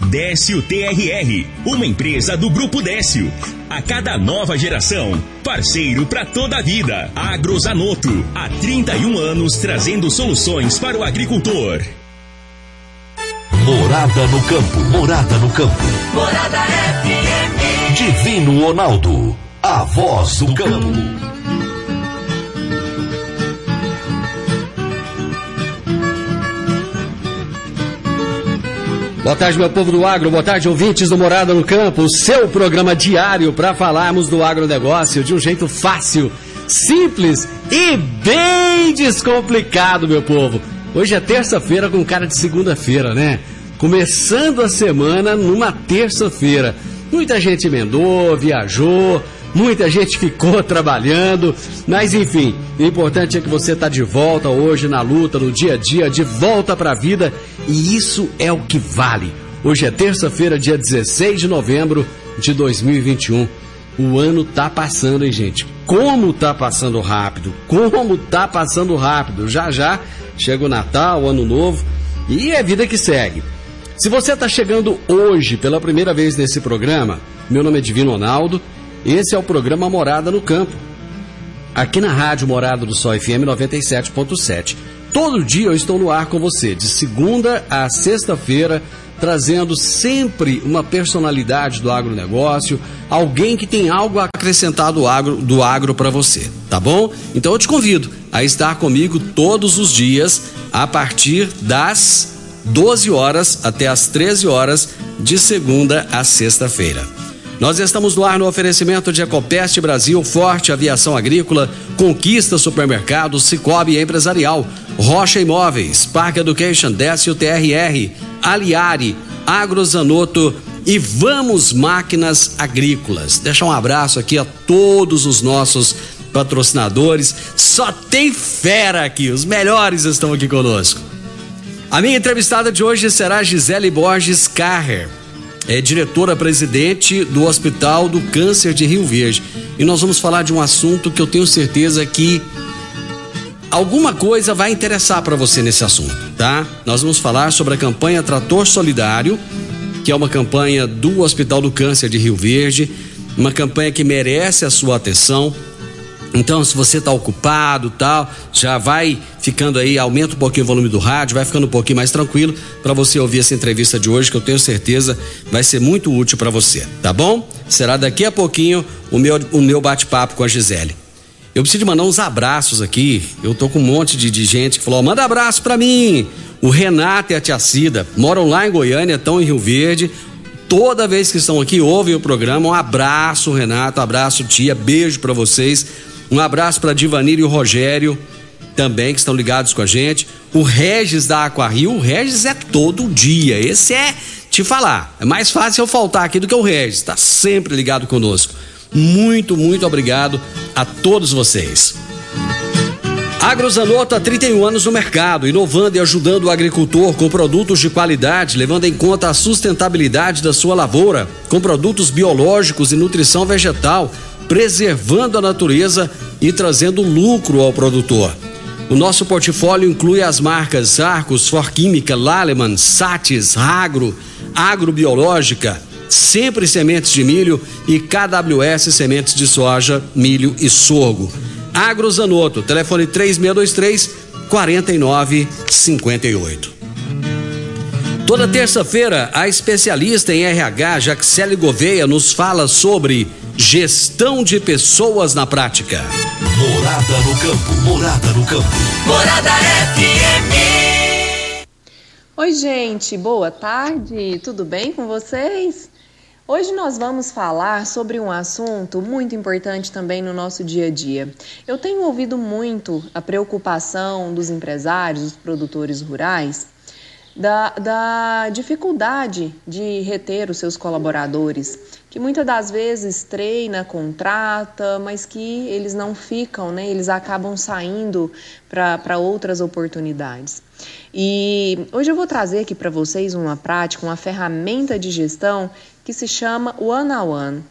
Décio TRR, uma empresa do Grupo Décio. A cada nova geração, parceiro para toda a vida. Agrozanoto, há 31 anos trazendo soluções para o agricultor. Morada no campo. Morada no campo. Morada FM. Divino Ronaldo. A voz do campo. Boa tarde, meu povo do agro. Boa tarde, ouvintes do Morada no Campo. O seu programa diário para falarmos do agronegócio de um jeito fácil, simples e bem descomplicado, meu povo. Hoje é terça-feira com cara de segunda-feira, né? Começando a semana numa terça-feira. Muita gente emendou, viajou, muita gente ficou trabalhando, mas enfim, o importante é que você está de volta hoje na luta, no dia a dia, de volta para a vida, e isso é o que vale. Hoje é terça-feira, dia 16 de novembro de 2021. O ano tá passando, hein, gente? Como tá passando rápido? Como tá passando rápido? Já já chega o Natal, o Ano Novo e é vida que segue. Se você está chegando hoje pela primeira vez nesse programa, meu nome é Divino Ronaldo, esse é o programa Morada no Campo. Aqui na Rádio Morada do Sol FM 97.7. Todo dia eu estou no ar com você, de segunda a sexta-feira, trazendo sempre uma personalidade do agronegócio, alguém que tem algo a acrescentar do agro, do agro para você, tá bom? Então eu te convido a estar comigo todos os dias a partir das 12 horas até as 13 horas, de segunda a sexta-feira. Nós estamos no ar no oferecimento de Ecopest Brasil, Forte Aviação Agrícola, Conquista Supermercado, Cicobi Empresarial, Rocha Imóveis, Parque Education, Décio TRR, Aliari, Agrozanoto e Vamos Máquinas Agrícolas. Deixa um abraço aqui a todos os nossos patrocinadores. Só tem fera aqui, os melhores estão aqui conosco. A minha entrevistada de hoje será Gisele Borges Carrer, é diretora-presidente do Hospital do Câncer de Rio Verde. E nós vamos falar de um assunto que eu tenho certeza que alguma coisa vai interessar para você nesse assunto, tá? Nós vamos falar sobre a campanha Trator Solidário, que é uma campanha do Hospital do Câncer de Rio Verde, uma campanha que merece a sua atenção. Então, se você está ocupado, tal, já vai ficando aí, aumenta um pouquinho o volume do rádio, vai ficando um pouquinho mais tranquilo para você ouvir essa entrevista de hoje, que eu tenho certeza vai ser muito útil para você, tá bom? Será daqui a pouquinho o meu, o meu bate-papo com a Gisele. Eu preciso mandar uns abraços aqui. Eu tô com um monte de, de gente que falou: manda abraço para mim. O Renato e a Tia Cida moram lá em Goiânia, estão em Rio Verde. Toda vez que estão aqui, ouvem o programa. Um abraço, Renato, abraço, tia, beijo para vocês. Um abraço para Divanir e o Rogério, também que estão ligados com a gente. O Regis da Aquarrio, o Regis é todo dia. Esse é te falar. É mais fácil eu faltar aqui do que o Regis. Está sempre ligado conosco. Muito, muito obrigado a todos vocês. Agrozanoto há 31 anos no mercado, inovando e ajudando o agricultor com produtos de qualidade, levando em conta a sustentabilidade da sua lavoura, com produtos biológicos e nutrição vegetal, preservando a natureza e trazendo lucro ao produtor. O nosso portfólio inclui as marcas Arcos, Forquímica, Laleman, Satis, Agro, Agrobiológica, Sempre Sementes de Milho e KWS Sementes de Soja, Milho e Sorgo. Agrozanoto, telefone 3623 4958. Toda terça-feira, a especialista em RH, Jaxele Gouveia, nos fala sobre gestão de pessoas na prática. Morada no campo, morada no campo. Morada FM. Oi, gente, boa tarde, tudo bem com vocês? Hoje nós vamos falar sobre um assunto muito importante também no nosso dia a dia. Eu tenho ouvido muito a preocupação dos empresários, dos produtores rurais da, da dificuldade de reter os seus colaboradores, que muitas das vezes treina, contrata, mas que eles não ficam, né? Eles acabam saindo para outras oportunidades. E hoje eu vou trazer aqui para vocês uma prática, uma ferramenta de gestão que se chama One on One.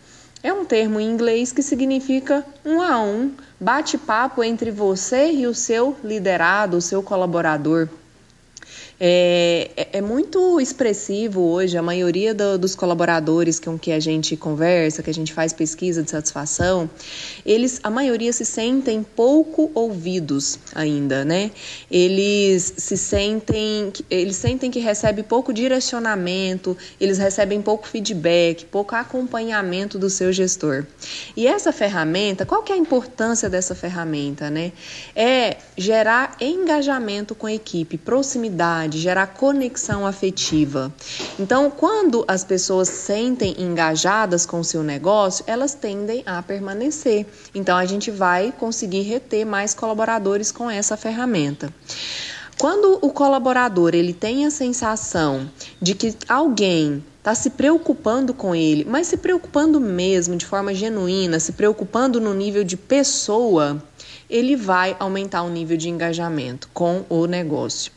É um termo em inglês que significa um a um, bate-papo entre você e o seu liderado, o seu colaborador. É, é, é, muito expressivo hoje, a maioria do, dos colaboradores com que a gente conversa, que a gente faz pesquisa de satisfação, eles, a maioria se sentem pouco ouvidos ainda, né? Eles se sentem, eles sentem que recebem pouco direcionamento, eles recebem pouco feedback, pouco acompanhamento do seu gestor. E essa ferramenta, qual que é a importância dessa ferramenta, né? É gerar engajamento com a equipe, proximidade, gerar conexão afetiva. Então, quando as pessoas sentem engajadas com o seu negócio, elas tendem a permanecer. Então, a gente vai conseguir reter mais colaboradores com essa ferramenta. Quando o colaborador ele tem a sensação de que alguém está se preocupando com ele, mas se preocupando mesmo, de forma genuína, se preocupando no nível de pessoa, ele vai aumentar o nível de engajamento com o negócio.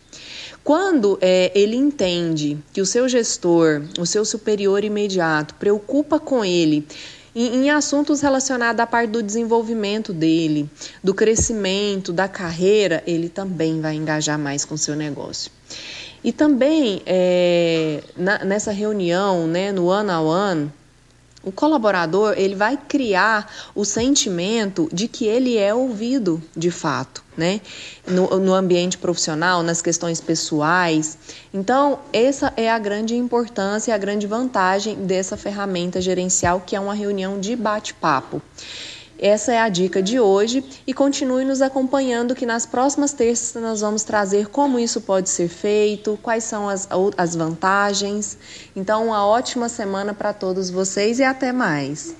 Quando é, ele entende que o seu gestor, o seu superior imediato, preocupa com ele em, em assuntos relacionados à parte do desenvolvimento dele, do crescimento, da carreira, ele também vai engajar mais com o seu negócio. E também é, na, nessa reunião, né, no one on one, o colaborador ele vai criar o sentimento de que ele é ouvido de fato, né? No, no, ambiente profissional, nas questões pessoais. Então, essa é a grande importância e a grande vantagem dessa ferramenta gerencial, que é uma reunião de bate-papo. Essa é a dica de hoje e continue nos acompanhando que nas próximas terças nós vamos trazer como isso pode ser feito, quais são as, as vantagens. Então, uma ótima semana para todos vocês e até mais.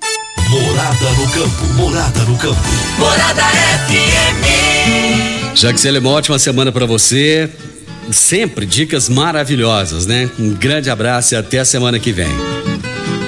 Morada no campo, morada no campo. Morada FM. Jaxele, uma ótima semana para você. Sempre dicas maravilhosas, né? Um grande abraço e até a semana que vem.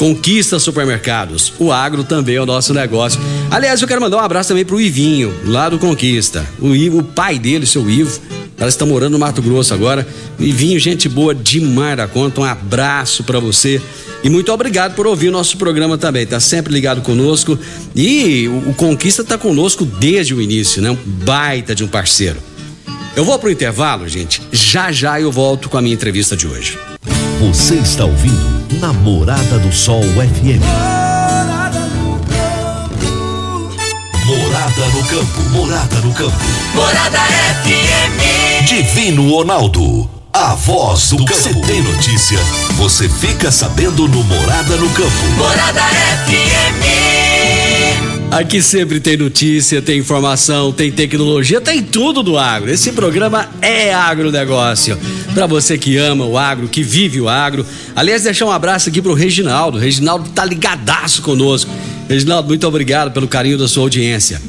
Conquista Supermercados. O agro também é o nosso negócio. Aliás, eu quero mandar um abraço também pro Ivinho, lá do Conquista. O, Ivo, o pai dele, seu Ivo, ela está morando no Mato Grosso agora. Ivinho, gente boa demais da conta. Um abraço para você. E muito obrigado por ouvir o nosso programa também. Tá sempre ligado conosco. E o, o Conquista tá conosco desde o início, né? Um baita de um parceiro. Eu vou pro intervalo, gente. Já já eu volto com a minha entrevista de hoje. Você está ouvindo Namorada do Sol FM. Morada no campo, morada no campo. Morada FM. Divino Ronaldo, a voz do campo. Você tem notícia? Você fica sabendo no Morada no campo. Morada FM. Aqui sempre tem notícia, tem informação, tem tecnologia, tem tudo do agro. Esse programa é agronegócio. Para você que ama o agro, que vive o agro. Aliás, deixar um abraço aqui pro Reginaldo. O Reginaldo tá ligadaço conosco. Reginaldo, muito obrigado pelo carinho da sua audiência.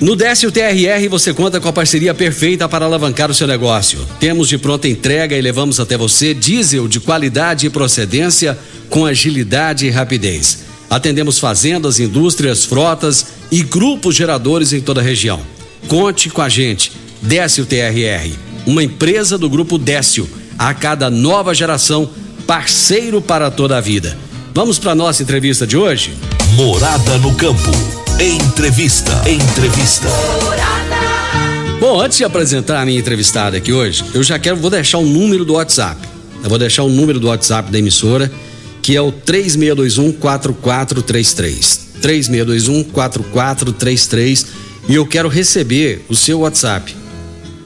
No Décio TRR você conta com a parceria perfeita para alavancar o seu negócio. Temos de pronta entrega e levamos até você diesel de qualidade e procedência com agilidade e rapidez. Atendemos fazendas, indústrias, frotas e grupos geradores em toda a região. Conte com a gente. Décio TRR, uma empresa do grupo Décio. A cada nova geração, parceiro para toda a vida. Vamos para nossa entrevista de hoje? Morada no campo. Entrevista. Entrevista. Morada Bom, antes de apresentar a minha entrevistada aqui hoje, eu já quero, vou deixar o número do WhatsApp. Eu vou deixar o número do WhatsApp da emissora, que é o 3621 4433. 3621 4433 e eu quero receber o seu WhatsApp,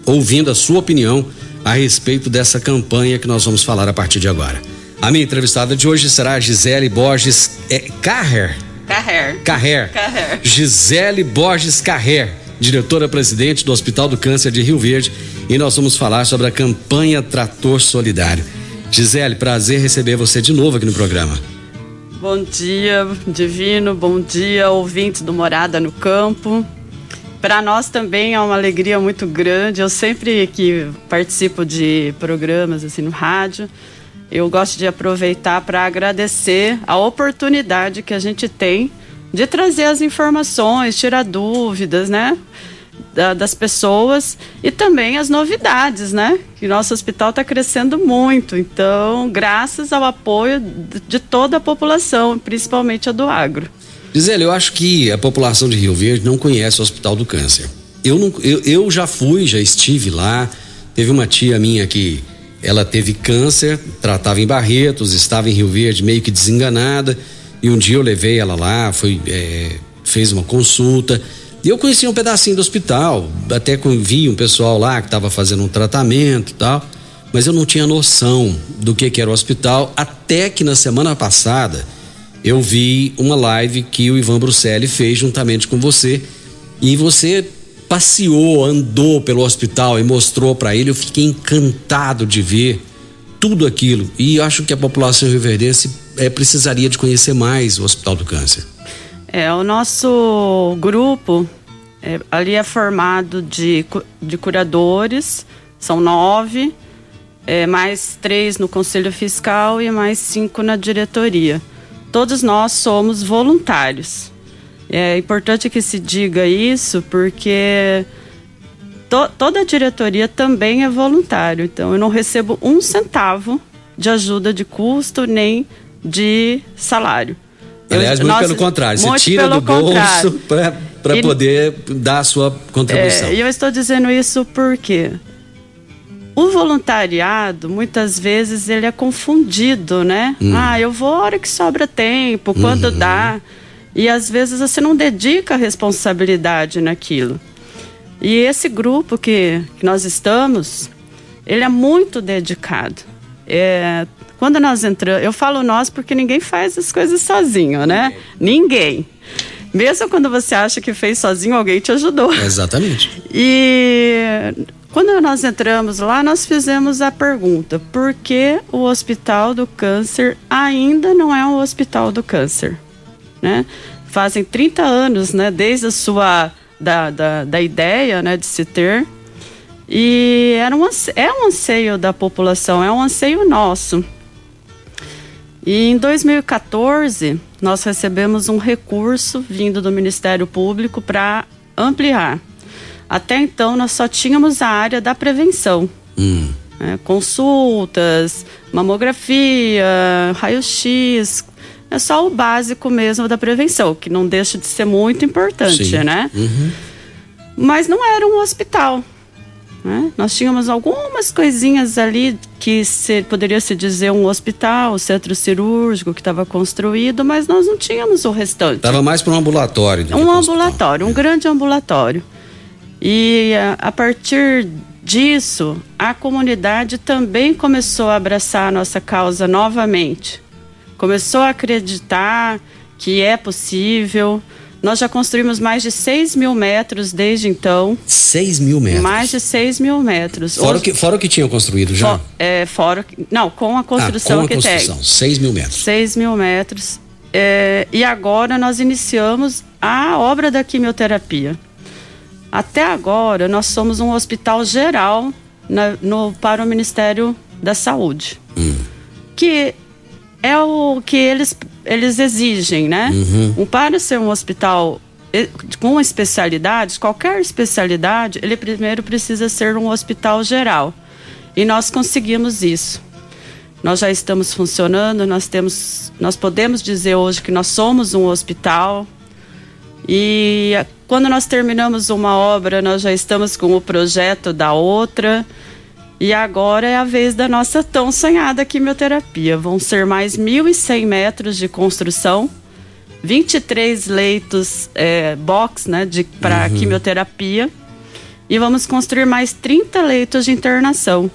ouvindo a sua opinião a respeito dessa campanha que nós vamos falar a partir de agora. A minha entrevistada de hoje será a Gisele Borges é, Carrer. Carrer. Carrer. Carrer. Gisele Borges Carrer, diretora-presidente do Hospital do Câncer de Rio Verde, e nós vamos falar sobre a campanha Trator Solidário. Gisele, prazer receber você de novo aqui no programa. Bom dia, Divino. Bom dia, ouvintes do Morada no Campo. Para nós também é uma alegria muito grande. Eu sempre que participo de programas assim no rádio, eu gosto de aproveitar para agradecer a oportunidade que a gente tem de trazer as informações, tirar dúvidas, né? Da, das pessoas e também as novidades, né? Que nosso hospital está crescendo muito. Então, graças ao apoio de toda a população, principalmente a do agro. Gisele, eu acho que a população de Rio Verde não conhece o Hospital do Câncer. Eu, não, eu, eu já fui, já estive lá. Teve uma tia minha que ela teve câncer, tratava em Barretos, estava em Rio Verde meio que desenganada. E um dia eu levei ela lá, foi, é, fez uma consulta. E eu conheci um pedacinho do hospital, até vi um pessoal lá que estava fazendo um tratamento e tal, mas eu não tinha noção do que, que era o hospital, até que na semana passada eu vi uma live que o Ivan Bruselli fez juntamente com você e você passeou, andou pelo hospital e mostrou para ele. Eu fiquei encantado de ver tudo aquilo e acho que a população rioverdense é, precisaria de conhecer mais o Hospital do Câncer. É, o nosso grupo é, ali é formado de, de curadores, são nove, é, mais três no conselho fiscal e mais cinco na diretoria todos nós somos voluntários. É importante que se diga isso porque to, toda a diretoria também é voluntário. Então eu não recebo um centavo de ajuda de custo nem de salário. Aliás, muito pelo contrário, você tira do bolso para poder dar a sua contribuição. É, e eu estou dizendo isso porque o voluntariado, muitas vezes, ele é confundido, né? Hum. Ah, eu vou a hora que sobra tempo, quando uhum. dá. E às vezes você não dedica a responsabilidade naquilo. E esse grupo que, que nós estamos, ele é muito dedicado. É, quando nós entramos, eu falo nós porque ninguém faz as coisas sozinho, né? Ninguém. Mesmo quando você acha que fez sozinho, alguém te ajudou. Exatamente. E quando nós entramos lá, nós fizemos a pergunta: por que o Hospital do Câncer ainda não é um Hospital do Câncer? Né? Fazem 30 anos, né, desde a sua da, da, da ideia né, de se ter. E era um, é um anseio da população, é um anseio nosso. E em 2014, nós recebemos um recurso vindo do Ministério Público para ampliar. Até então, nós só tínhamos a área da prevenção. Hum. Né? Consultas, mamografia, raio-x. É só o básico mesmo da prevenção, que não deixa de ser muito importante, Sim. né? Uhum. Mas não era um hospital. Né? Nós tínhamos algumas coisinhas ali que se, poderia se dizer um hospital, o centro cirúrgico que estava construído, mas nós não tínhamos o restante. Estava mais para um ambulatório. Um ambulatório, um grande ambulatório. E a, a partir disso, a comunidade também começou a abraçar a nossa causa novamente. Começou a acreditar que é possível. Nós já construímos mais de 6 mil metros desde então. 6 mil metros? Mais de 6 mil metros. Fora, Hoje, o que, fora o que tinham construído já? For, é, fora. Não, com a construção ah, com a construção, 6 mil metros. 6 mil metros. É, e agora nós iniciamos a obra da quimioterapia. Até agora, nós somos um hospital geral na, no, para o Ministério da Saúde. Hum. Que é o que eles, eles exigem, né? Uhum. Um, para ser um hospital com especialidades, qualquer especialidade, ele primeiro precisa ser um hospital geral. E nós conseguimos isso. Nós já estamos funcionando, nós temos, nós podemos dizer hoje que nós somos um hospital E quando nós terminamos uma obra, nós já estamos com o projeto da outra. E agora é a vez da nossa tão sonhada quimioterapia. Vão ser mais 1.100 metros de construção, 23 leitos é, box né, para uhum. quimioterapia. E vamos construir mais 30 leitos de internação.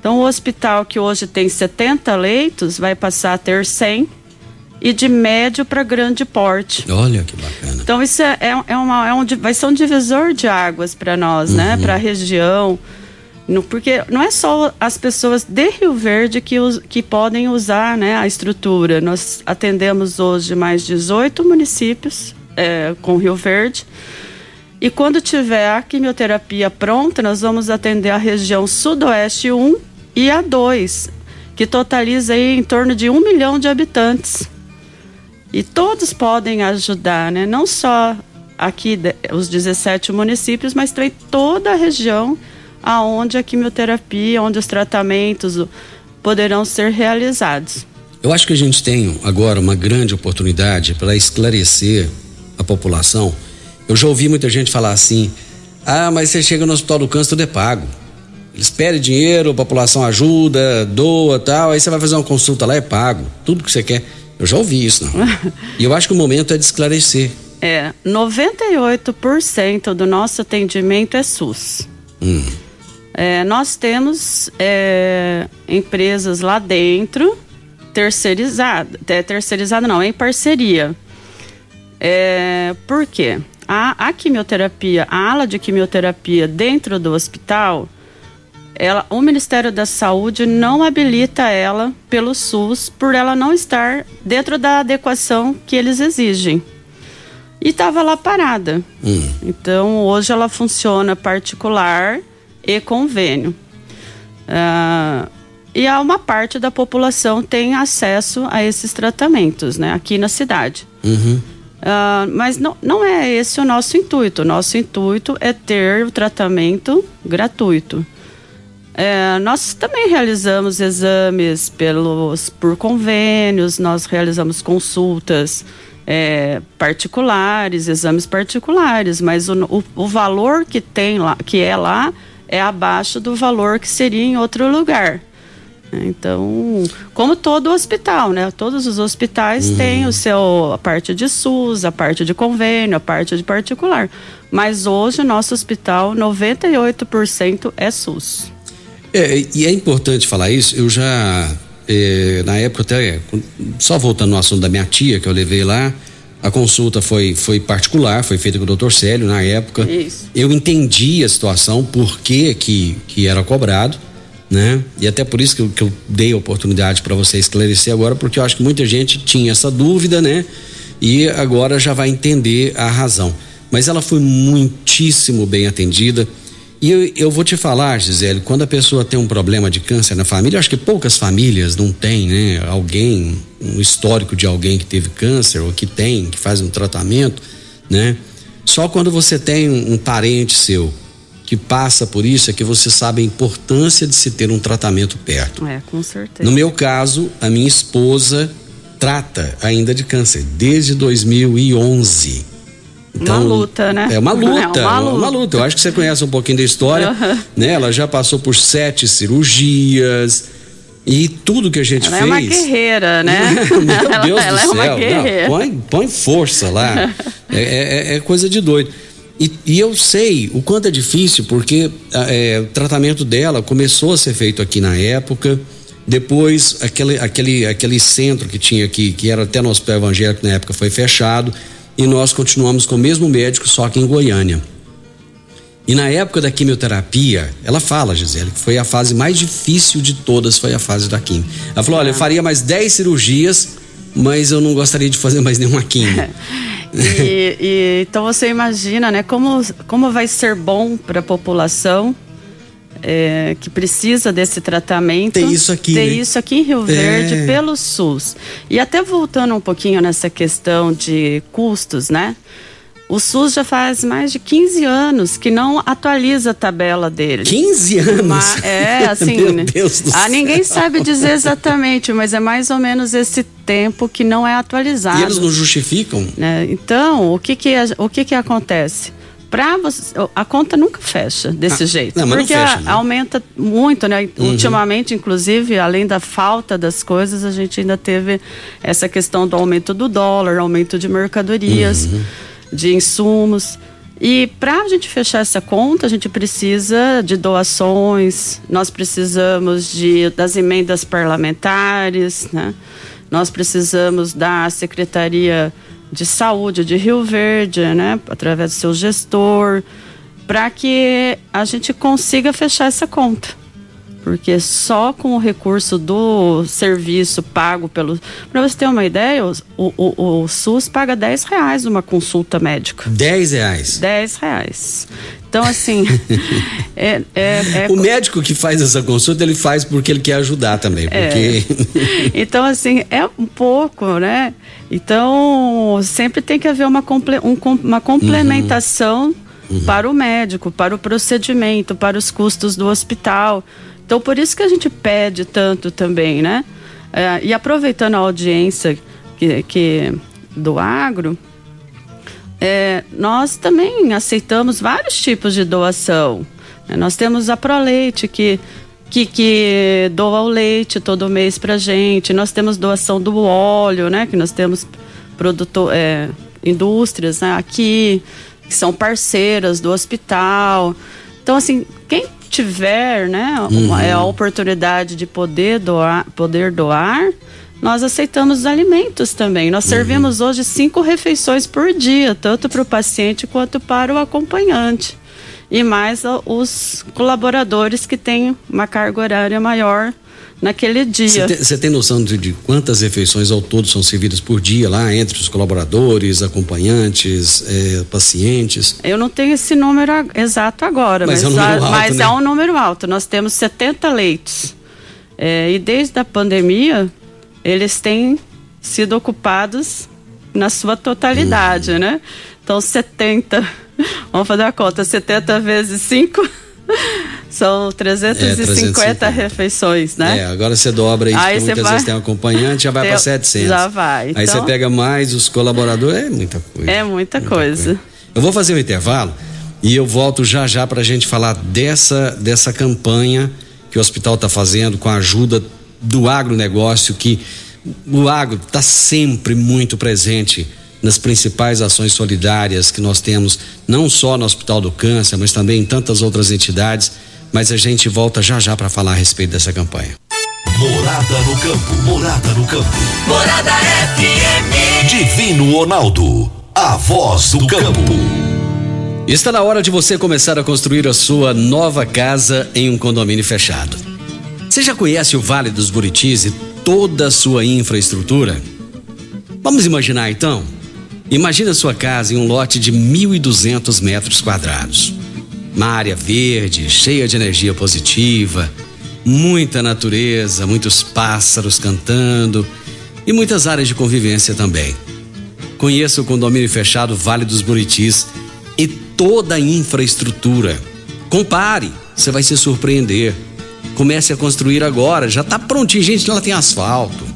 Então, o hospital que hoje tem 70 leitos vai passar a ter 100 e de médio para grande porte. Olha que bacana. Então, isso é, é, é uma, é um, vai ser um divisor de águas para nós, né, uhum. né? Para a região porque não é só as pessoas de Rio Verde que, us, que podem usar né, a estrutura. Nós atendemos hoje mais 18 municípios é, com Rio Verde. E quando tiver a quimioterapia pronta, nós vamos atender a região Sudoeste 1 e a 2, que totaliza aí em torno de um milhão de habitantes. E todos podem ajudar, né? não só aqui os 17 municípios, mas também toda a região aonde a quimioterapia, onde os tratamentos poderão ser realizados. Eu acho que a gente tem agora uma grande oportunidade para esclarecer a população. Eu já ouvi muita gente falar assim: ah, mas você chega no Hospital do Câncer, tudo é pago. Eles pedem dinheiro, a população ajuda, doa tal, aí você vai fazer uma consulta lá, é pago. Tudo que você quer. Eu já ouvi isso, não. e eu acho que o momento é de esclarecer. É, 98% do nosso atendimento é SUS. Hum. É, nós temos é, empresas lá dentro, terceirizada, é, terceirizada não, em parceria. É, por quê? A, a quimioterapia, a ala de quimioterapia dentro do hospital, ela, o Ministério da Saúde não habilita ela pelo SUS por ela não estar dentro da adequação que eles exigem. E estava lá parada. Hum. Então hoje ela funciona particular e convênio. Uh, e há uma parte da população tem acesso a esses tratamentos, né, aqui na cidade. Uhum. Uh, mas não, não é esse o nosso intuito. O nosso intuito é ter o tratamento gratuito. É, nós também realizamos exames pelos, por convênios, nós realizamos consultas é, particulares, exames particulares, mas o, o, o valor que tem lá, que é lá, é abaixo do valor que seria em outro lugar. Então, como todo hospital, né? Todos os hospitais uhum. têm o seu a parte de SUS, a parte de convênio, a parte de particular. Mas hoje o nosso hospital 98% é SUS. É, e é importante falar isso. Eu já é, na época até só voltando no assunto da minha tia que eu levei lá, a consulta foi, foi particular, foi feita com o doutor Célio na época. Isso. Eu entendi a situação, por que, que, que era cobrado, né? E até por isso que eu, que eu dei a oportunidade para você esclarecer agora, porque eu acho que muita gente tinha essa dúvida, né? E agora já vai entender a razão. Mas ela foi muitíssimo bem atendida e eu, eu, vou te falar, Gisele, quando a pessoa tem um problema de câncer na família, acho que poucas famílias não têm, né? Alguém, um histórico de alguém que teve câncer ou que tem, que faz um tratamento, né? Só quando você tem um, um parente seu que passa por isso é que você sabe a importância de se ter um tratamento perto. É, com certeza. No meu caso, a minha esposa trata ainda de câncer desde 2011. Então, uma luta, né? É uma luta, é uma luta. uma luta. Eu acho que você conhece um pouquinho da história, uhum. né? Ela já passou por sete cirurgias e tudo que a gente ela fez. Ela é uma guerreira, né? Meu Deus ela, do ela céu. É uma guerreira. Não, põe, põe força lá. é, é, é, coisa de doido. E, e, eu sei o quanto é difícil, porque é, o tratamento dela começou a ser feito aqui na época. Depois, aquele, aquele, aquele centro que tinha aqui, que era até no Hospital Evangélico na época, foi fechado e nós continuamos com o mesmo médico, só que em Goiânia. E na época da quimioterapia, ela fala, Gisele, que foi a fase mais difícil de todas, foi a fase da quimio. Ela falou: olha, eu faria mais 10 cirurgias, mas eu não gostaria de fazer mais nenhuma quimio. e, e, então você imagina, né, como, como vai ser bom para a população é, que precisa desse tratamento. Tem isso aqui. Tem né? isso aqui em Rio Verde é. pelo SUS. E até voltando um pouquinho nessa questão de custos, né? O SUS já faz mais de 15 anos que não atualiza a tabela dele. 15 anos? Mas, é, assim. Meu Deus do ah, céu. ninguém sabe dizer exatamente, mas é mais ou menos esse tempo que não é atualizado. E eles não justificam? né? Então, o que que, o que que acontece? Você, a conta nunca fecha desse Ah, jeito. não, porque fecha, né? aumenta muito, né? Uhum. Ultimamente, inclusive, além da falta das coisas, a gente ainda teve essa questão do aumento do dólar, aumento de mercadorias, Uhum. de insumos. E para a gente fechar essa conta, a gente precisa de doações, nós precisamos de, das emendas parlamentares, né? nós precisamos da Secretaria de Saúde de Rio Verde, né? através do seu gestor, para que a gente consiga fechar essa conta. Porque só com o recurso do serviço pago pelo. Para você ter uma ideia, o, o, o SUS paga 10 reais uma consulta médica. 10 reais. 10 reais. Então, assim. é, é, é- O médico que faz essa consulta, ele faz porque ele quer ajudar também. Porque. Então, assim, é um pouco, né? Então, sempre tem que haver uma, comple- um uma complementação para o médico, para o procedimento, para os custos do hospital. Então, por isso que a gente pede tanto também, né? É, e aproveitando a audiência que, que do agro, é, nós também aceitamos vários tipos de doação. Nós temos a Proleite, que, que, que doa o leite todo mês para gente. Nós temos doação do óleo, né? Que nós temos produtor, é, indústrias né? aqui, que são parceiras do hospital. Então, assim, quem tiver né, uma, é a oportunidade de poder doar, poder doar, nós aceitamos os alimentos também. Nós servimos hoje cinco refeições por dia, tanto para o paciente quanto para o acompanhante. E mais os colaboradores que têm uma carga horária maior naquele dia. Você tem, tem noção de, de quantas refeições ao todo são servidas por dia lá entre os colaboradores, acompanhantes, eh, pacientes? Eu não tenho esse número exato agora, Mas mas, é um número a- alto, mas né? é um número alto. Nós temos 70 leitos. É, e desde a pandemia, eles têm sido ocupados na sua totalidade, Uhum. né? Então, 70, vamos fazer a conta, 70 vezes 5 são 350 350. refeições, né? É, agora você dobra isso, Aí muitas vai- vezes tem um acompanhante, já vai para 700. já vai. Aí você Então- pega mais os colaboradores, é muita coisa. É muita coisa. Eu vou fazer um intervalo e eu volto já já para a gente falar dessa, dessa campanha que o hospital está fazendo com a ajuda do agronegócio, que o agro está sempre muito presente nas principais ações solidárias que nós temos, não só no Hospital do Câncer, mas também em tantas outras entidades. Mas a gente volta já já para falar a respeito dessa campanha. Morada no campo. Morada no campo. Morada FM. Divino Ronaldo. A voz do campo. Está na hora de você começar a construir a sua nova casa em um condomínio fechado. Você já conhece o Vale dos Buritis e toda a sua infraestrutura? Vamos imaginar então? Imagina sua casa em um lote de 1.200 metros quadrados. Uma área verde, cheia de energia positiva, muita natureza, muitos pássaros cantando e muitas áreas de convivência também. Conheça o condomínio fechado Vale dos Buritis e toda a infraestrutura. Compare, você vai se surpreender. Comece a construir agora, já está prontinho, gente, lá tem asfalto.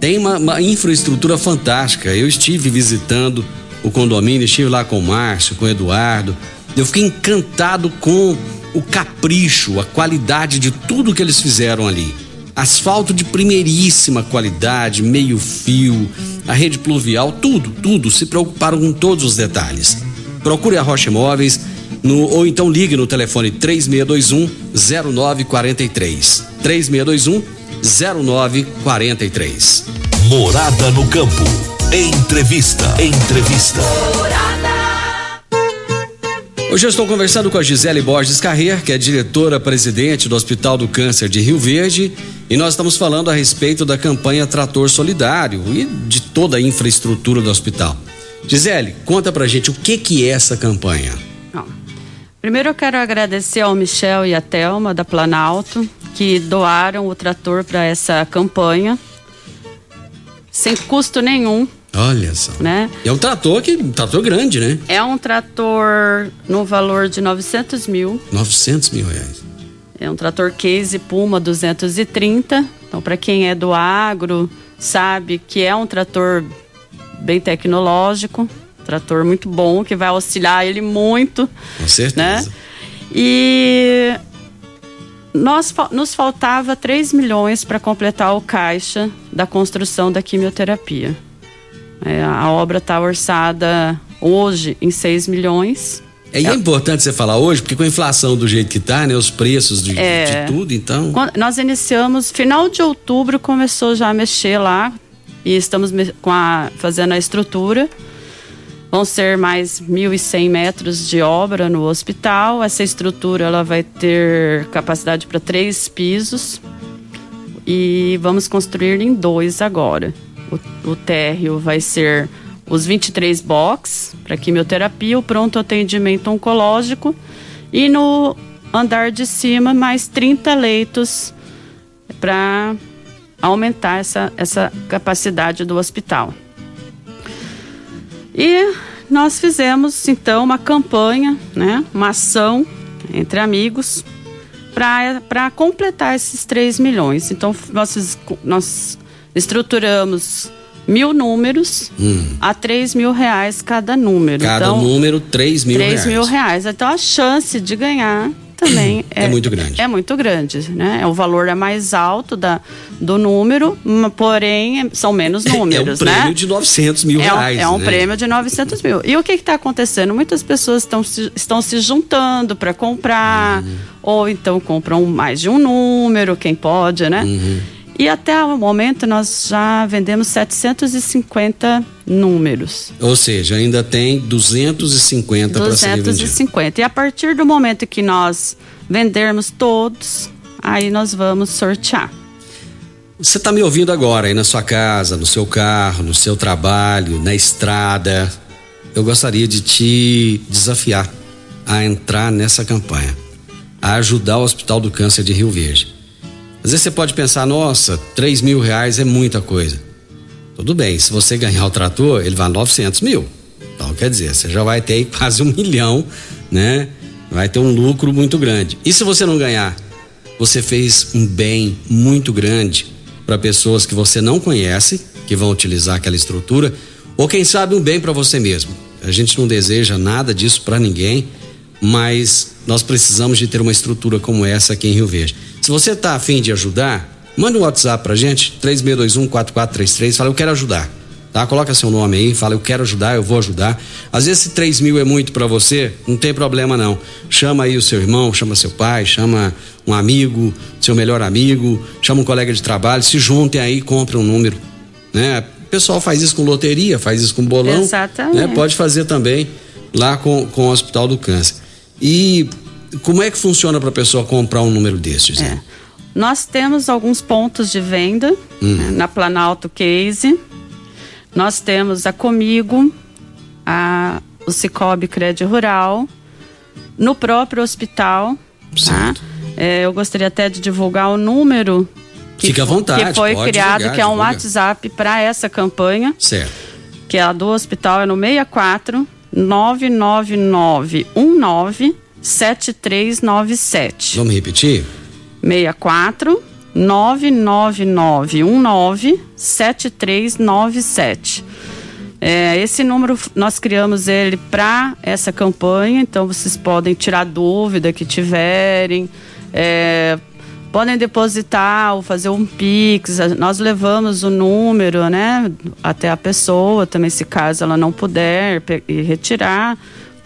Tem uma, uma infraestrutura fantástica. Eu estive visitando o condomínio, estive lá com o Márcio, com o Eduardo. Eu fiquei encantado com o capricho, a qualidade de tudo que eles fizeram ali. Asfalto de primeiríssima qualidade, meio fio, a rede pluvial, tudo, tudo. Se preocuparam com todos os detalhes. Procure a Rocha Imóveis no, ou então ligue no telefone 3621 0943. 3621 0943. Morada no campo. Entrevista. Entrevista. Hoje eu estou conversando com a Gisele Borges Carrer, que é diretora-presidente do Hospital do Câncer de Rio Verde, e nós estamos falando a respeito da campanha Trator Solidário e de toda a infraestrutura do hospital. Gisele, conta pra gente o que que é essa campanha. Ó, Primeiro eu quero agradecer ao Michel e à Thelma da Planalto que doaram o trator para essa campanha sem custo nenhum. Olha só. Né? É um trator que um trator grande, né? É um trator no valor de 900 mil. 900 mil reais. É um trator Case Puma 230. Então, para quem é do agro, sabe que é um trator bem tecnológico, trator muito bom, que vai auxiliar ele muito. Com certeza. Né? E nós, nos faltava 3 milhões para completar o caixa da construção da quimioterapia. É, a obra está orçada hoje em 6 milhões. É, é, é importante você falar hoje, porque com a inflação do jeito que está, né, os preços de, é, de tudo, então. Nós iniciamos, final de outubro começou já a mexer lá e estamos com a, fazendo a estrutura. Vão ser mais 1.100 metros de obra no hospital. Essa estrutura ela vai ter capacidade para três pisos e vamos construir em dois agora. O, o térreo vai ser os 23 box para quimioterapia, o pronto atendimento oncológico e no andar de cima mais 30 leitos para aumentar essa, essa capacidade do hospital. E nós fizemos então uma campanha, né, uma ação entre amigos para completar esses 3 milhões. Então nós, nós estruturamos mil números hum. a 3 mil reais cada número. Cada então, número, 3 mil 3 reais. mil reais. Então a chance de ganhar também é, é, muito grande. É muito grande, né? O valor é mais alto da, do número, porém são menos números, é um né? prêmio de 900 mil é, reais. É um né? prêmio de 900 mil. E o que está acontecendo? Muitas pessoas estão se, estão se juntando para comprar, uhum. ou então compram mais de um número, quem pode, né? Uhum. E até o momento nós já vendemos 750 números. Ou seja, ainda tem 250 para ser 250. E a partir do momento que nós vendermos todos, aí nós vamos sortear. Você está me ouvindo agora aí na sua casa, no seu carro, no seu trabalho, na estrada. Eu gostaria de te desafiar a entrar nessa campanha, a ajudar o Hospital do Câncer de Rio Verde. Às vezes você pode pensar, nossa, 3 mil reais é muita coisa. Tudo bem, se você ganhar o trator, ele vai 900 mil. Então, quer dizer, você já vai ter quase um milhão, né? Vai ter um lucro muito grande. E se você não ganhar, você fez um bem muito grande para pessoas que você não conhece, que vão utilizar aquela estrutura, ou quem sabe um bem para você mesmo. A gente não deseja nada disso para ninguém, mas nós precisamos de ter uma estrutura como essa aqui em Rio Verde. Se você está afim de ajudar, manda um WhatsApp pra gente, 3621-4433, fala, eu quero ajudar. Tá? Coloca seu nome aí, fala, eu quero ajudar, eu vou ajudar. Às vezes, se 3 mil é muito para você, não tem problema não. Chama aí o seu irmão, chama seu pai, chama um amigo, seu melhor amigo, chama um colega de trabalho, se juntem aí, comprem um número. Né? O pessoal faz isso com loteria, faz isso com bolão. Exatamente. Né? Pode fazer também lá com, com o Hospital do Câncer. E como é que funciona para a pessoa comprar um número desses? É. Nós temos alguns pontos de venda hum. né, na Planalto Case. Nós temos a Comigo, a, o Cicobi Crédito Rural, no próprio hospital. Tá? É, eu gostaria até de divulgar o número que, Fica à vontade, que foi criado, divulgar, que é um divulgar. WhatsApp para essa campanha. Certo. Que é a do hospital, é no 64 99919 7397. Vamos repetir? 64 99919 7397. É, esse número nós criamos ele para essa campanha, então vocês podem tirar dúvida que tiverem, é, podem depositar ou fazer um pix. Nós levamos o número, né, até a pessoa, também se caso ela não puder retirar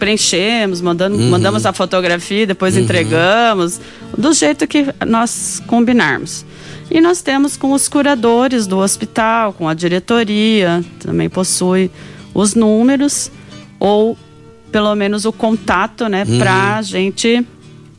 preenchemos, mandando, uhum. mandamos a fotografia, depois uhum. entregamos, do jeito que nós combinarmos. E nós temos com os curadores do hospital, com a diretoria, também possui os números, ou pelo menos o contato, né, uhum. para a gente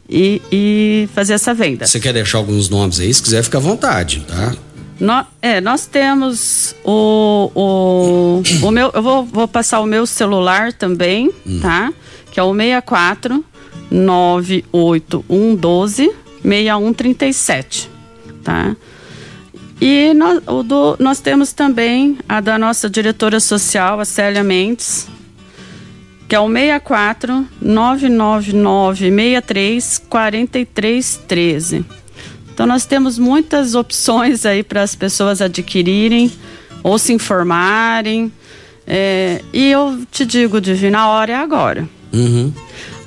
ir, ir fazer essa venda. Você quer deixar alguns nomes aí? Se quiser, fica à vontade, tá? No, é, nós temos o, o, o meu. Eu vou, vou passar o meu celular também, hum. tá? Que é o 64 98112 6137, tá? E nós, do, nós temos também a da nossa diretora social, a Célia Mendes, que é o 64 999 63 43 13. Então nós temos muitas opções aí para as pessoas adquirirem ou se informarem. É, e eu te digo, Divina, a hora é agora. Uhum.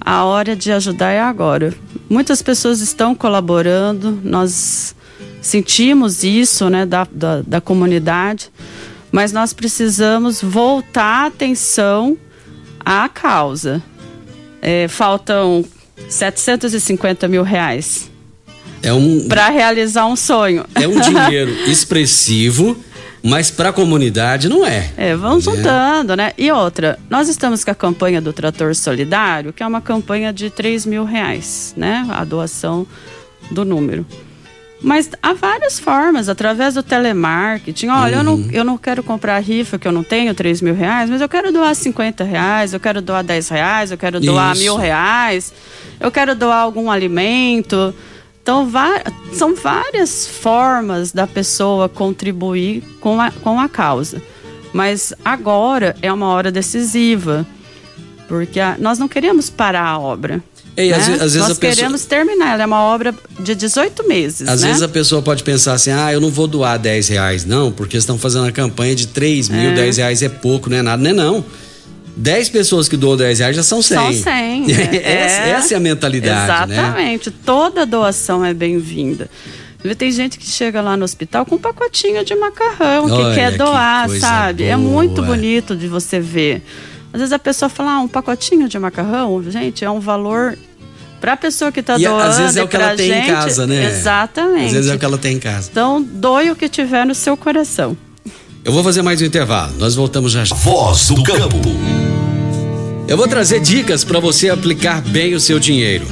A hora de ajudar é agora. Muitas pessoas estão colaborando, nós sentimos isso né, da, da, da comunidade, mas nós precisamos voltar a atenção à causa. É, faltam 750 mil reais É um, para realizar um sonho. é um dinheiro expressivo, mas para a comunidade não é. É, vamos É. juntando, né? E outra, nós estamos com a campanha do Trator Solidário, que é uma campanha de 3 mil reais, né? A doação do número. Mas há várias formas, através do telemarketing. Olha, eu, não, Uhum. eu não quero comprar rifa, que eu não tenho 3 mil reais, mas eu quero doar 50 reais, eu quero doar 10 reais, eu quero doar Isso. mil reais, eu quero doar algum alimento. Então, são várias formas da pessoa contribuir com a, com a causa. Mas agora é uma hora decisiva, porque a- nós não queremos parar a obra. É, e né? às às vezes nós a pessoa- queremos terminar. Ela é uma obra de 18 meses. Às né? vezes a pessoa pode pensar assim, ah, eu não vou doar 10 reais, não, porque estão fazendo a campanha de 3 mil, É. 10 reais é pouco, não é nada, não é não. 10 pessoas que doam 10 reais já são 100. São 100. essa, essa é a mentalidade, né? Exatamente. Toda doação é bem-vinda. Tem gente que chega lá no hospital com um pacotinho de macarrão, Olha, que quer que doar, coisa sabe? É boa. muito bonito de você ver. Às vezes a pessoa fala, ah, um pacotinho de macarrão, gente, é um valor para a pessoa que está doando. às vezes é o que ela pra tem em gente- casa, né? Exatamente. Às vezes é o que ela tem em casa. Então, doe o que tiver no seu coração. Eu vou fazer mais um intervalo, nós voltamos já. Voz do campo. Eu vou trazer dicas para você aplicar bem o seu dinheiro.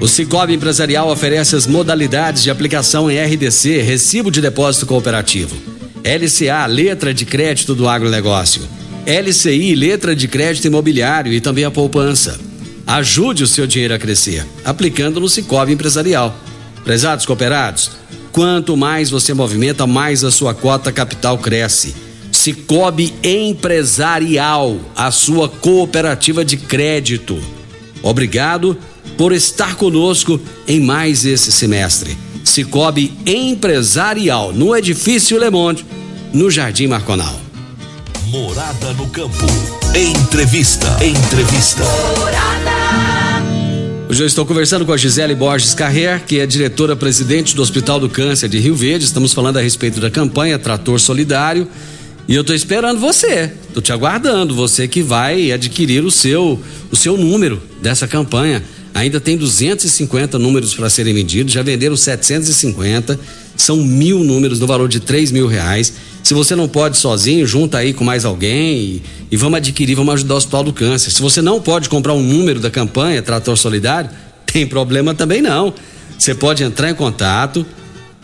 O Cicobi Empresarial oferece as modalidades de aplicação em RDC, Recibo de Depósito Cooperativo. LCA, Letra de Crédito do Agronegócio. LCI, Letra de Crédito Imobiliário e também a poupança. Ajude o seu dinheiro a crescer, aplicando no Cicobi Empresarial. Prezados cooperados, quanto mais você movimenta, mais a sua cota capital cresce. Cicobi Empresarial, a sua cooperativa de crédito. Obrigado por estar conosco em mais esse semestre. Cicobi Empresarial, no Edifício Le Monde, no Jardim Marconal. Morada no campo. Entrevista. Entrevista. Hoje eu estou conversando com a Gisele Borges Carrer, que é diretora-presidente do Hospital do Câncer de Rio Verde. Estamos falando a respeito da campanha Trator Solidário. E eu estou esperando você, estou te aguardando, você que vai adquirir o seu, o seu número dessa campanha. Ainda tem 250 números para serem vendidos, já venderam 750, são mil números no valor de 3 mil reais. Se você não pode sozinho, junta aí com mais alguém e, e vamos adquirir, vamos ajudar o Hospital do Câncer. Se você não pode comprar um número da campanha Trator Solidário, tem problema também não. Você pode entrar em contato.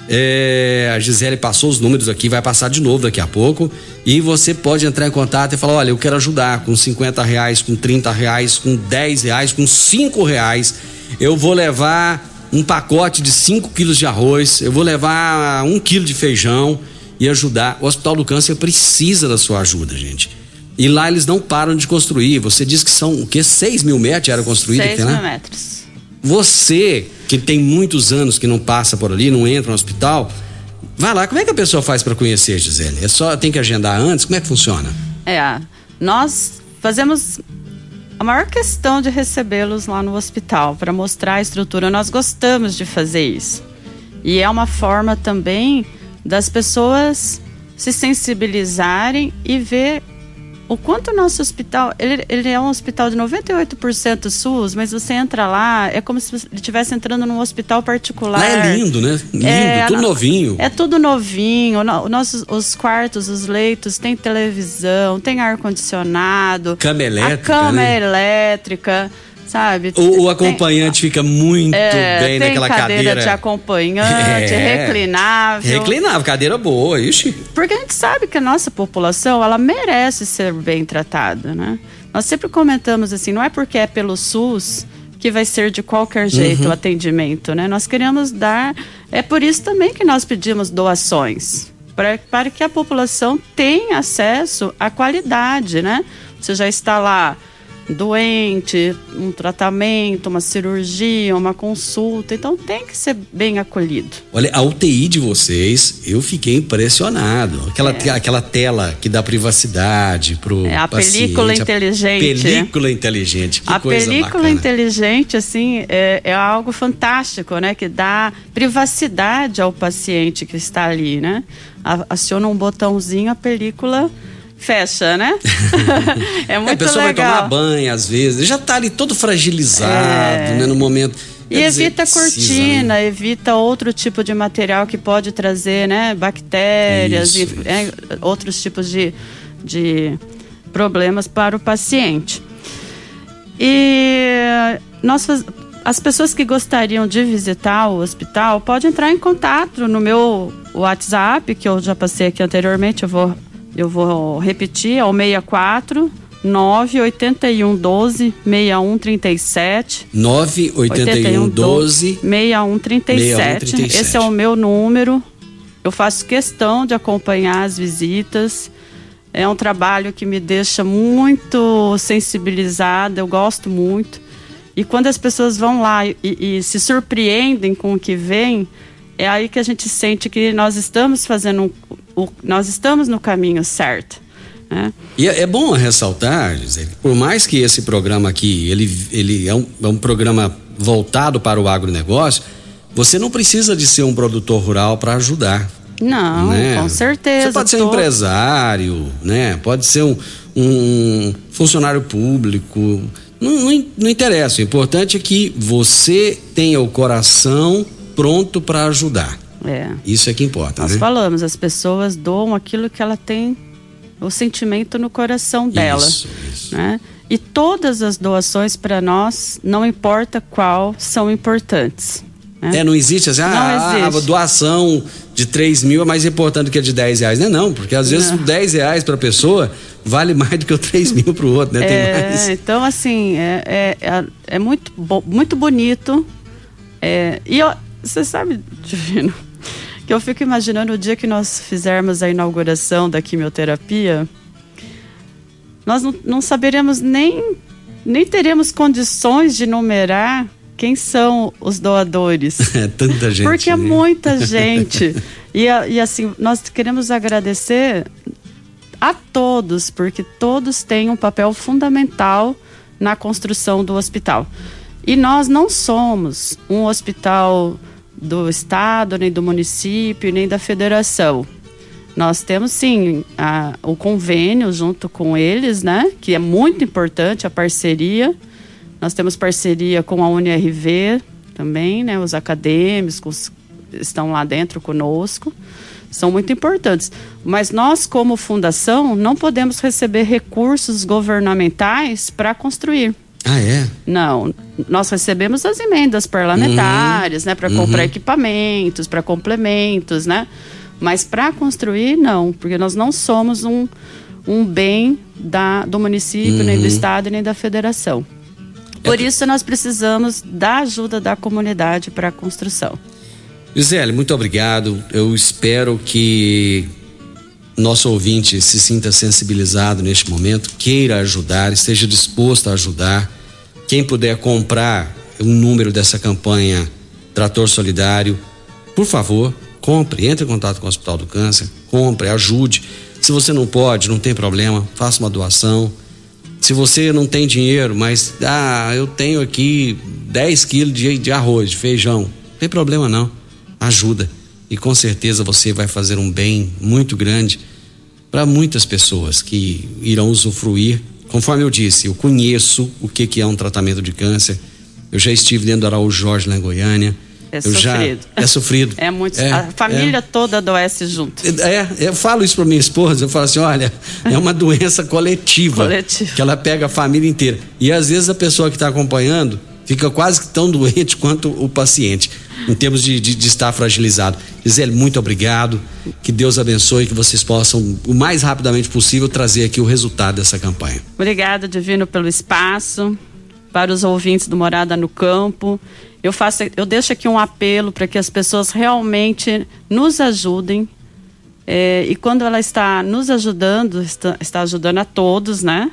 É, a Gisele passou os números aqui, vai passar de novo daqui a pouco. E você pode entrar em contato e falar: olha, eu quero ajudar com 50 reais, com 30 reais, com 10 reais, com 5 reais. Eu vou levar um pacote de 5 quilos de arroz, eu vou levar um quilo de feijão e ajudar. O Hospital do Câncer precisa da sua ajuda, gente. E lá eles não param de construir. Você diz que são o quê? 6 mil metros era construído? 6 até lá? mil metros. Você que tem muitos anos que não passa por ali, não entra no hospital, vai lá. Como é que a pessoa faz para conhecer, Gisele? É só tem que agendar antes? Como é que funciona? É, nós fazemos a maior questão de recebê-los lá no hospital para mostrar a estrutura. Nós gostamos de fazer isso. E é uma forma também das pessoas se sensibilizarem e ver o quanto o nosso hospital, ele, ele é um hospital de 98% SUS, mas você entra lá, é como se você estivesse entrando num hospital particular. Lá é lindo, né? Lindo, É, tudo novinho. É tudo novinho. No- Nossos, os quartos, os leitos, tem televisão, tem ar-condicionado. Cama elétrica, A cama né? elétrica, sabe? O, o Tem- acompanhante fica muito é, bem tem naquela cadeira. cadeira. de acompanhante, É. reclinável. Reclinável, cadeira boa, ixi. Porque a gente sabe que a nossa população, ela merece ser bem tratada, né? Nós sempre comentamos assim, não é porque é pelo SUS que vai ser de qualquer jeito Uhum. o atendimento, né? Nós queremos dar, é por isso também que nós pedimos doações, pra, para que a população tenha acesso à qualidade, né? Você já está lá doente, um tratamento, uma cirurgia, uma consulta, então tem que ser bem acolhido. Olha, a UTI de vocês, eu fiquei impressionado. Aquela, te- aquela tela que dá privacidade pro É, a paciente, película a inteligente. Película inteligente, que a película bacana. inteligente, assim, é, é algo fantástico, né? Que dá privacidade ao paciente que está ali, né? Aciona um botãozinho, a película fecha, né? é É, muito a pessoa vai legal. tomar banho às vezes, já tá ali todo fragilizado, É. né, no momento. E Quer dizer, evita precisa, cortina, né? evita outro tipo de material que pode trazer, né, bactérias Isso, e é, outros tipos de, de problemas para o paciente. E nós faz- as pessoas que gostariam de visitar o hospital podem entrar em contato no meu WhatsApp, que eu já passei aqui anteriormente, eu vou, eu vou repetir, é o 64 981 12 6137. 981 12 6137. 6137. Esse é o meu número. Eu faço questão de acompanhar as visitas. É um trabalho que me deixa muito sensibilizada, eu gosto muito. E quando as pessoas vão lá e, e se surpreendem com o que vem, é aí que a gente sente que nós estamos fazendo, um- o, nós estamos no caminho certo. Né? E é é bom ressaltar, Gisele, por mais que esse programa aqui, ele, ele é, um, é um programa voltado para o agronegócio, você não precisa de ser um produtor rural para ajudar. Não, né? com certeza. Você pode ser um Tô- empresário, né? Pode ser um, um funcionário público. Não, não, não interessa. O importante é que você tenha o coração pronto para ajudar. É. Isso é que importa, Nós né? falamos, as pessoas doam aquilo que ela tem, o sentimento no coração dela. Isso, isso. Né? E todas as doações para nós, não importa qual, são importantes. né? É, não existe assim, Não ah, a existe. doação de 3 mil é mais importante que a de 10 reais. Não é não, porque às vezes Não. 10 reais para a pessoa vale mais do que o 3 mil para o outro, né? É, mais. então, assim, é, é, é, é muito, bo- muito bonito. É, e eu- você sabe, Divino, que eu fico imaginando o dia que nós fizermos a inauguração da quimioterapia, nós não, não saberemos nem, nem teremos condições de numerar quem são os doadores. É tanta gente. Porque é né? muita gente. E, e assim, nós queremos agradecer a todos, porque todos têm um papel fundamental na construção do hospital. E nós não somos um hospital do estado, nem do município, nem da federação. Nós temos sim a- o convênio junto com eles, né? Que é muito importante a parceria. Nós temos parceria com a UNRV também, né? Os acadêmicos estão lá dentro conosco. São muito importantes. Mas nós, como fundação, não podemos receber recursos governamentais para construir. Ah, é? Não, nós recebemos as emendas parlamentares, né, para comprar equipamentos, para complementos, né? Mas para construir, não, porque nós não somos um, um bem da, do município, nem do estado, nem da federação. Por isso nós precisamos da ajuda da comunidade para a construção. Gisele, muito obrigado. Eu espero que nosso ouvinte se sinta sensibilizado neste momento, queira ajudar, esteja disposto a ajudar. Quem puder comprar o número dessa campanha Trator Solidário, por favor, compre, entre em contato com o Hospital do Câncer, compre, ajude. Se você não pode, não tem problema, faça uma doação. Se você não tem dinheiro, mas ah, eu tenho aqui 10 quilos de, de arroz, de feijão, não tem problema não. Ajuda. E com certeza você vai fazer um bem muito grande para muitas pessoas que irão usufruir. Conforme eu disse, eu conheço o que, que é um tratamento de câncer. Eu já estive dentro do Araújo Jorge, lá em Goiânia. É eu Já, sofrido. é sofrido. É muito. É, a família é. toda adoece junto. É, eu falo isso para minha esposa, eu falo assim, olha, é uma doença coletiva, Coletiva. que ela pega a família inteira. E às vezes a pessoa que está acompanhando fica quase que tão doente quanto o paciente, em termos de, de, de estar fragilizado. Gisele, muito obrigado, que Deus abençoe, que vocês possam, o mais rapidamente possível, trazer aqui o resultado dessa campanha. Obrigada, Divino, pelo espaço. para os ouvintes do Morada no Campo. Eu faço, eu deixo aqui um apelo para que as pessoas realmente nos ajudem. É, e quando ela está nos ajudando, está, está, ajudando a todos, né?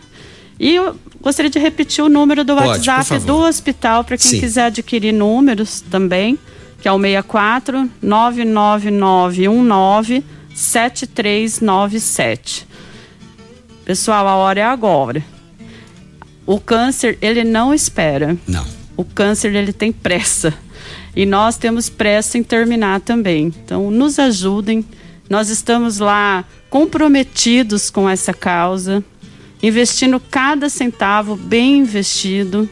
E eu gostaria de repetir o número do Pode, WhatsApp do hospital para quem Sim. quiser adquirir números também, que é o 64 99919 7397. Pessoal, a hora é agora. O câncer, ele não espera. Não. O câncer, ele tem pressa. E nós temos pressa em terminar também. Então, nos ajudem. Nós estamos lá comprometidos com essa causa, investindo cada centavo bem investido.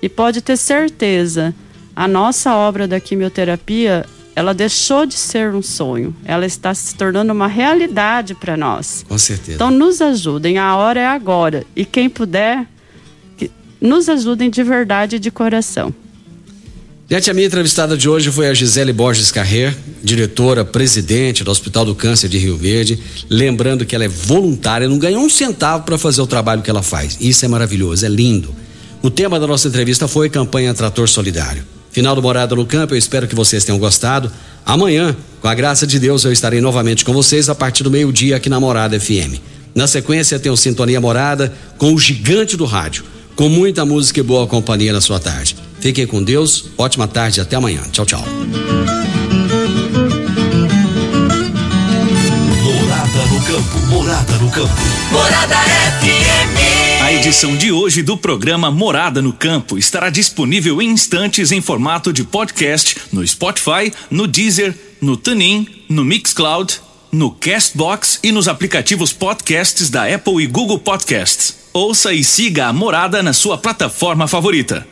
E pode ter certeza, a nossa obra da quimioterapia, ela deixou de ser um sonho, ela está se tornando uma realidade para nós. Com certeza. Então nos ajudem, a hora é agora. E quem puder, nos ajudem de verdade e de coração. Gente, a minha entrevistada de hoje foi a Gisele Borges Carrer, diretora, presidente do Hospital do Câncer de Rio Verde. Lembrando que ela é voluntária, não ganhou um centavo para fazer o trabalho que ela faz. Isso é maravilhoso, é lindo. O tema da nossa entrevista foi Campanha Trator Solidário. Final do Morada no Campo, eu espero que vocês tenham gostado. Amanhã, com a graça de Deus, eu estarei novamente com vocês a partir do meio-dia aqui na Morada FM. Na sequência, tem o Sintonia Morada com o gigante do rádio, com muita música e boa companhia na sua tarde. Fiquem com Deus, ótima tarde, até amanhã. Tchau, tchau. Morada no Campo, Morada no Campo. Morada FM. A edição de hoje do programa Morada no Campo estará disponível em instantes em formato de podcast no Spotify, no Deezer, no TuneIn, no Mixcloud, no Castbox e nos aplicativos podcasts da Apple e Google Podcasts. Ouça e siga a Morada na sua plataforma favorita.